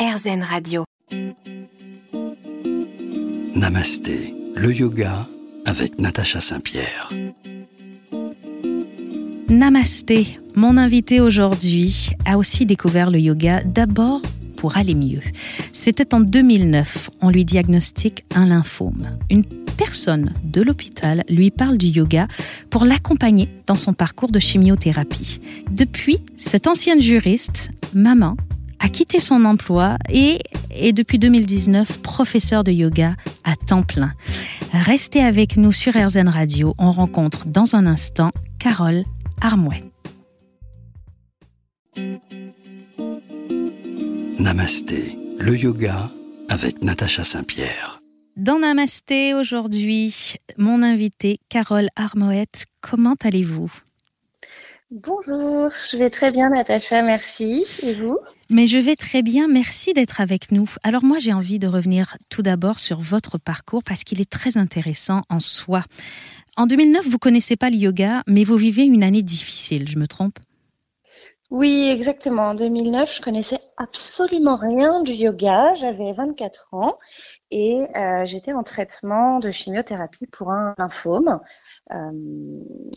RZN Radio. Namasté, le yoga avec Natacha Saint-Pierre. Namasté, mon invité aujourd'hui a aussi découvert le yoga d'abord pour aller mieux. C'était en 2009, on lui diagnostique un lymphome. Une personne de l'hôpital lui parle du yoga pour l'accompagner dans son parcours de chimiothérapie. Depuis, cette ancienne juriste, maman, a quitté son emploi et est depuis 2019 professeur de yoga à temps plein. Restez avec nous sur RZN Radio. On rencontre dans un instant Carole Armouet. Namasté, le yoga avec Natacha Saint-Pierre. Dans Namasté aujourd'hui, mon invité Carole Armoët, comment allez-vous? Bonjour, je vais très bien Natacha, merci. Et vous? Mais je vais très bien, merci d'être avec nous. Alors moi j'ai envie de revenir tout d'abord sur votre parcours parce qu'il est très intéressant en soi. En 2009, vous connaissez pas le yoga, mais vous vivez une année difficile, je me trompe? Oui, exactement. En 2009, je connaissais absolument rien du yoga. J'avais 24 ans et euh, j'étais en traitement de chimiothérapie pour un lymphome. Euh,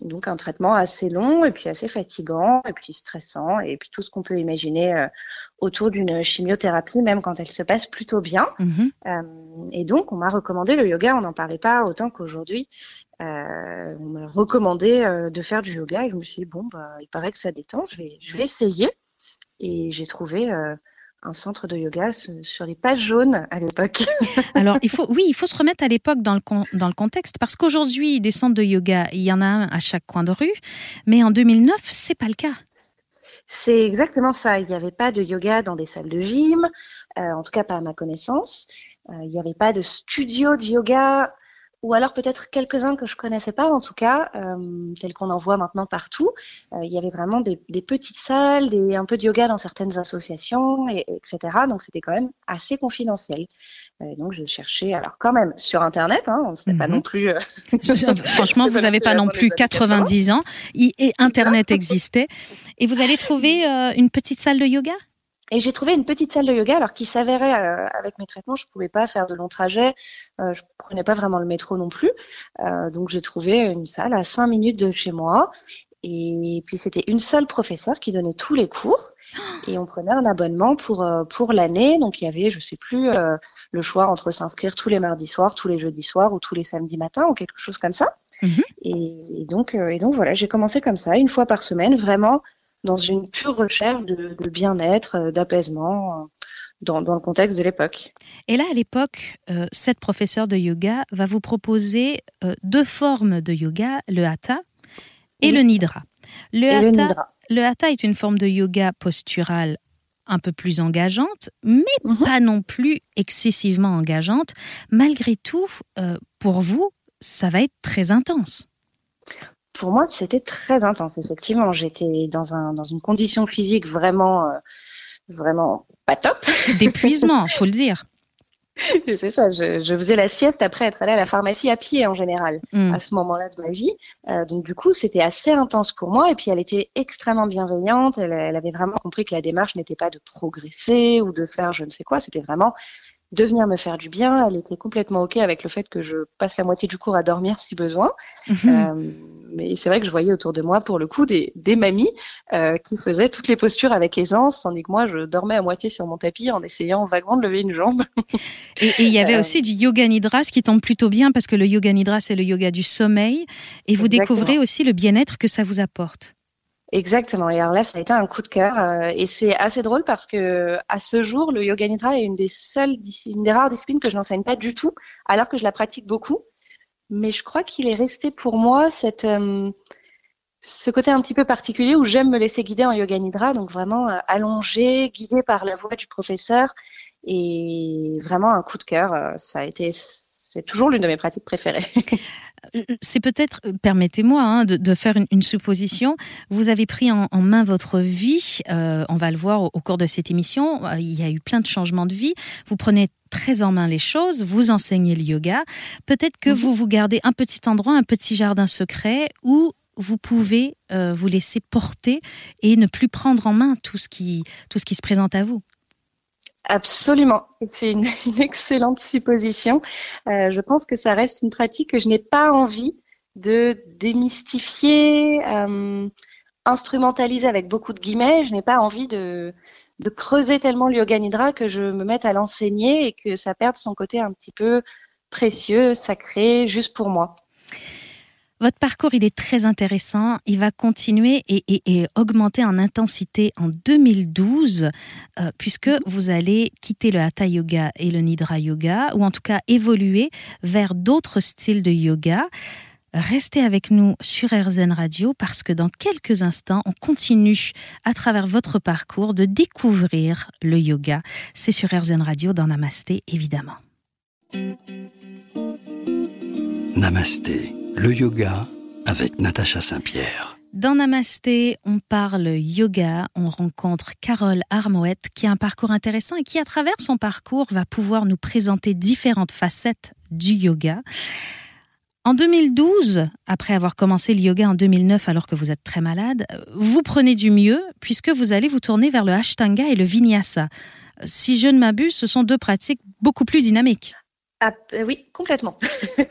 donc un traitement assez long et puis assez fatigant et puis stressant et puis tout ce qu'on peut imaginer euh, autour d'une chimiothérapie, même quand elle se passe plutôt bien. Euh, et donc on m'a recommandé le yoga. On n'en parlait pas autant qu'aujourd'hui. Euh, on m'a recommandé euh, de faire du yoga et je me suis dit bon bah il paraît que ça détend. Je vais je vais essayer. Et j'ai trouvé euh, un centre de yoga su- sur les pages jaunes à l'époque. Alors, il faut, oui, il faut se remettre à l'époque dans le, con- dans le contexte, parce qu'aujourd'hui, des centres de yoga, il y en a un à chaque coin de rue, mais en 2009, c'est pas le cas. C'est exactement ça. Il n'y avait pas de yoga dans des salles de gym, euh, en tout cas pas à ma connaissance. Euh, il n'y avait pas de studio de yoga, ou alors peut-être quelques-uns que je connaissais pas, en tout cas, euh, tels qu'on en voit maintenant partout. Euh, il y avait vraiment des, des petites salles, des, un peu de yoga dans certaines associations, et, etc. Donc c'était quand même assez confidentiel. Euh, donc je cherchais, alors quand même sur Internet, hein, ce n'est pas Mhm. non plus. euh, Franchement, vous n'avez pas non plus 90 ans, et Internet existait, et vous allez trouver euh, une petite salle de yoga? Et j'ai trouvé une petite salle de yoga, alors qui s'avérait euh, avec mes traitements, je pouvais pas faire de longs trajets, euh, je prenais pas vraiment le métro non plus, Euh, donc j'ai trouvé une salle à 5 minutes de chez moi. Et puis c'était une seule professeure qui donnait tous les cours et on prenait un abonnement pour euh, pour l'année. Donc il y avait, je sais plus, euh, le choix entre s'inscrire tous les mardis soirs, tous les jeudis soirs ou tous les samedis matins ou quelque chose comme ça. Mhm. et, et donc euh, et donc voilà, j'ai commencé comme ça, une fois par semaine, vraiment dans une pure recherche de, de bien-être, euh, d'apaisement euh, dans, dans le contexte de l'époque. Et là, à l'époque, euh, cette professeure de yoga va vous proposer euh, deux formes de yoga, le hatha et Oui. le nidra. Le hatha, nidra. le hatha est une forme de yoga postural un peu plus engageante, mais Mhm. pas non plus excessivement engageante. Malgré tout, euh, pour vous, ça va être très intense. Pour moi, c'était très intense, effectivement. J'étais dans, un, dans une condition physique vraiment, euh, vraiment pas top. D'épuisement, faut le dire. C'est ça, je, je faisais la sieste après être allée à la pharmacie à pied en général. Mm. à ce moment-là de ma vie. Euh, donc du coup, c'était assez intense pour moi. Et puis elle était extrêmement bienveillante. Elle, elle avait vraiment compris que la démarche n'était pas de progresser ou de faire je ne sais quoi. C'était vraiment de venir me faire du bien. Elle était complètement ok avec le fait que je passe la moitié du cours à dormir si besoin. Mhm. Euh, mais c'est vrai que je voyais autour de moi, pour le coup, des, des mamies euh, qui faisaient toutes les postures avec aisance, tandis que moi, je dormais à moitié sur mon tapis en essayant vaguement de lever une jambe. Et et il y avait Euh, aussi du yoga nidra, ce qui tombe plutôt bien parce que le yoga nidra, c'est le yoga du sommeil. Et vous Exactement. découvrez aussi le bien-être que ça vous apporte. Exactement. Et alors là, ça a été un coup de cœur. euh, et c'est assez drôle parce que à ce jour, le yoga nidra est une des seules, une des rares disciplines que je n'enseigne pas du tout, alors que je la pratique beaucoup. Mais je crois qu'il est resté pour moi cette, euh, ce côté un petit peu particulier où j'aime me laisser guider en yoga nidra, donc vraiment euh, allongé, guidé par la voix du professeur, et vraiment un coup de cœur. Ça a été, c'est toujours l'une de mes pratiques préférées. C'est peut-être, euh, permettez-moi hein, de, de faire une, une supposition, vous avez pris en, en main votre vie, euh, on va le voir au, au cours de cette émission, euh, il y a eu plein de changements de vie, vous prenez très en main les choses, vous enseignez le yoga, peut-être que Mhm. vous vous gardez un petit endroit, un petit jardin secret où vous pouvez euh, vous laisser porter et ne plus prendre en main tout ce qui, tout ce qui se présente à vous. Absolument, c'est une, excellente supposition. Euh, je pense que ça reste une pratique que je n'ai pas envie de démystifier, euh, instrumentaliser avec beaucoup de guillemets. Je n'ai pas envie de, de creuser tellement le yoga nidra que je me mette à l'enseigner et que ça perde son côté un petit peu précieux, sacré, juste pour moi. Votre parcours, il est très intéressant. Il va continuer et, augmenter en intensité en 2012, euh, puisque mhm. vous allez quitter le Hatha Yoga et le Nidra Yoga, ou en tout cas évoluer vers d'autres styles de yoga. Restez avec nous sur RZN Radio parce que dans quelques instants, on continue à travers votre parcours de découvrir le yoga. C'est sur RZN Radio dans Namasté, évidemment. Namasté, le yoga avec Natacha Saint-Pierre. Dans Namasté, on parle yoga, on rencontre Carole Armoët qui a un parcours intéressant et qui, à travers son parcours, va pouvoir nous présenter différentes facettes du yoga. En 2012, après avoir commencé le yoga en 2009 alors que vous êtes très malade, vous prenez du mieux puisque vous allez vous tourner vers le Ashtanga et le Vinyasa. Si je ne m'abuse, ce sont deux pratiques beaucoup plus dynamiques. Ah, euh, oui, complètement.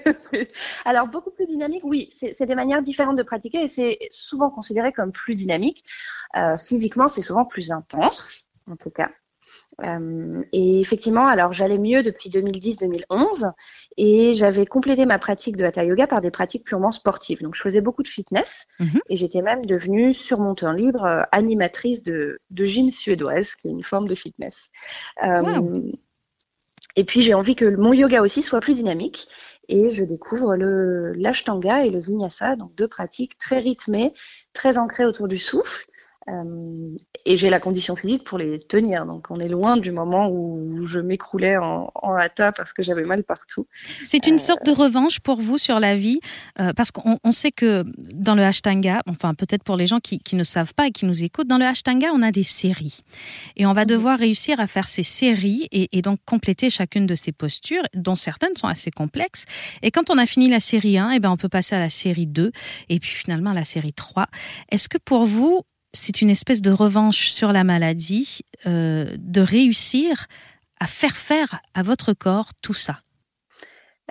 Alors, beaucoup plus dynamique, oui, c'est des manières différentes de pratiquer et c'est souvent considéré comme plus dynamique. Euh, physiquement, c'est souvent plus intense, en tout cas. Euh, et effectivement, alors j'allais mieux depuis 2010-2011 et j'avais complété ma pratique de hatha yoga par des pratiques purement sportives. Donc je faisais beaucoup de fitness mhm. et j'étais même devenue sur mon temps libre animatrice de, de gym suédoise, qui est une forme de fitness. Euh, et puis j'ai envie que mon yoga aussi soit plus dynamique. Et je découvre le l'ashtanga et le vinyasa, donc deux pratiques très rythmées, très ancrées autour du souffle euh, et j'ai la condition physique pour les tenir. Donc on est loin du moment où je m'écroulais en, en hata parce que j'avais mal partout. C'est une euh, sorte de revanche pour vous sur la vie euh, parce qu'on sait que dans le Ashtanga, enfin peut-être pour les gens qui, qui, ne savent pas et qui nous écoutent, dans le Ashtanga on a des séries et on va mhm. devoir réussir à faire ces séries et, et, donc compléter chacune de ces postures dont certaines sont assez complexes. Et quand on a fini la série 1, et eh ben on peut passer à la série 2 et puis finalement à la série 3. Est-ce que pour vous c'est une espèce de revanche sur la maladie, euh, de réussir à faire faire à votre corps tout ça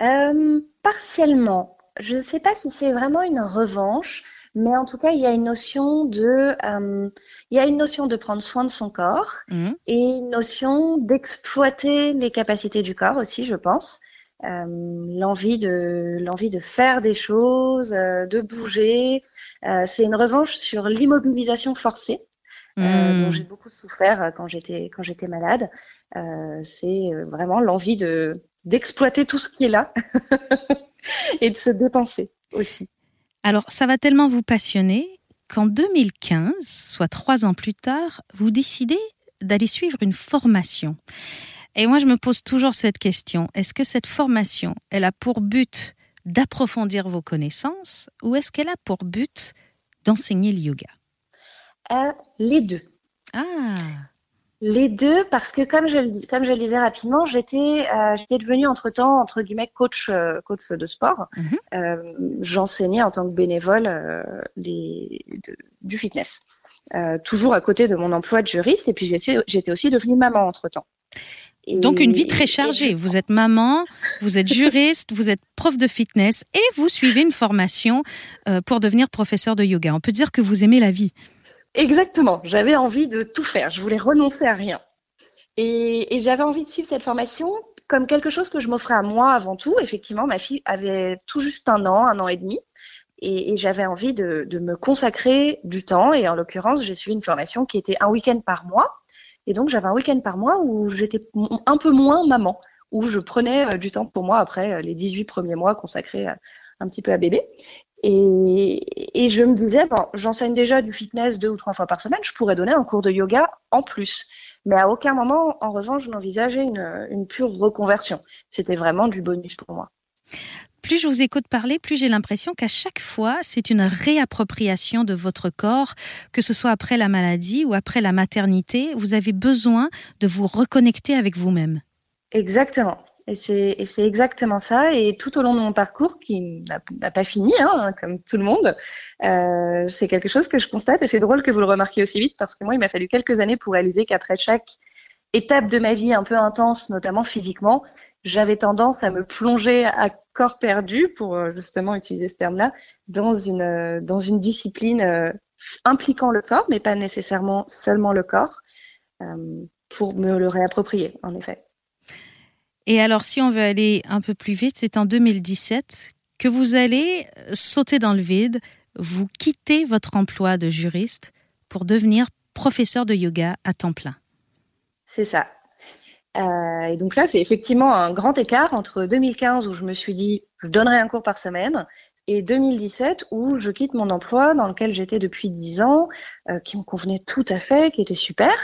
euh, Partiellement. Je ne sais pas si c'est vraiment une revanche, mais en tout cas, il y a une notion de, euh, il y a une notion de prendre soin de son corps mmh. et une notion d'exploiter les capacités du corps aussi, je pense. Euh, l'envie de l'envie de faire des choses, euh, de bouger. Euh, c'est une revanche sur l'immobilisation forcée. dont hmm. j'ai beaucoup souffert quand j'étais quand j'étais malade. c'est vraiment l'envie de d'exploiter tout ce qui est là et de se dépenser aussi. Alors, ça va tellement vous passionner qu'en 2015, soit trois ans plus tard, vous décidez d'aller suivre une formation. Et moi, je me pose toujours cette question. Est-ce que cette formation, elle a pour but d'approfondir vos connaissances ou est-ce qu'elle a pour but d'enseigner le yoga? Euh, Les deux. Ah les deux, parce que comme je, comme je le disais rapidement, j'étais euh, j'étais devenue entre-temps, entre guillemets, coach, euh, coach de sport. Mhm. J'enseignais en tant que bénévole les, du fitness. toujours à côté de mon emploi de juriste, et puis j'étais aussi devenue maman entre-temps. Donc une vie très chargée. Vous êtes maman, vous êtes juriste, vous êtes prof de fitness et vous suivez une formation euh, pour devenir professeur de yoga. On peut dire que vous aimez la vie. Exactement. J'avais envie de tout faire. Je voulais renoncer à rien. Et, j'avais envie de suivre cette formation comme quelque chose que je m'offrais à moi avant tout. Effectivement, ma fille avait tout juste un an, un an et demi. Et, j'avais envie de, de me consacrer du temps. Et en l'occurrence, j'ai suivi une formation qui était un week-end par mois et donc, j'avais un week-end par mois où j'étais un peu moins maman, où je prenais euh, du temps pour moi après euh, les 18 premiers mois consacrés un petit peu à bébé. Et, je me disais, bon, j'enseigne déjà du fitness deux ou trois fois par semaine, je pourrais donner un cours de yoga en plus. Mais à aucun moment, en revanche, je n'envisageais une pure reconversion. C'était vraiment du bonus pour moi plus je vous écoute parler, plus j'ai l'impression qu'à chaque fois, c'est une réappropriation de votre corps, que ce soit après la maladie ou après la maternité. Vous avez besoin de vous reconnecter avec vous-même. Exactement. Et c'est exactement ça. Et tout au long de mon parcours, qui n'a pas fini, hein, comme tout le monde, euh, c'est quelque chose que je constate. Et c'est drôle que vous le remarquiez aussi vite, parce que moi, il m'a fallu quelques années pour réaliser qu'après chaque étape de ma vie un peu intense, notamment physiquement, j'avais tendance à me plonger à corps perdu, pour euh, justement utiliser ce terme-là, dans une, euh, dans une discipline euh, impliquant le corps, mais pas nécessairement seulement le corps, pour me le réapproprier, en effet. Et alors, si on veut aller un peu plus vite, c'est en 2017 que vous allez sauter dans le vide, vous quittez votre emploi de juriste pour devenir professeur de yoga à temps plein. C'est ça. Euh, et donc là, c'est effectivement un grand écart entre 2015 où je me suis dit je donnerai un cours par semaine et 2017 où je quitte mon emploi dans lequel j'étais depuis 10 ans, euh, qui me convenait tout à fait, qui était super.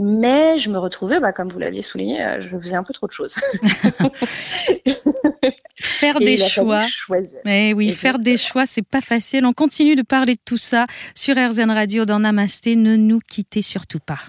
Mais je me retrouvais, bah, comme vous l'aviez souligné, euh, je faisais un peu trop de choses. faire des choix. Mais oui, faire des choix, c'est pas facile. On continue de parler de tout ça sur RZN Radio dans Namasté. Ne nous quittez surtout pas.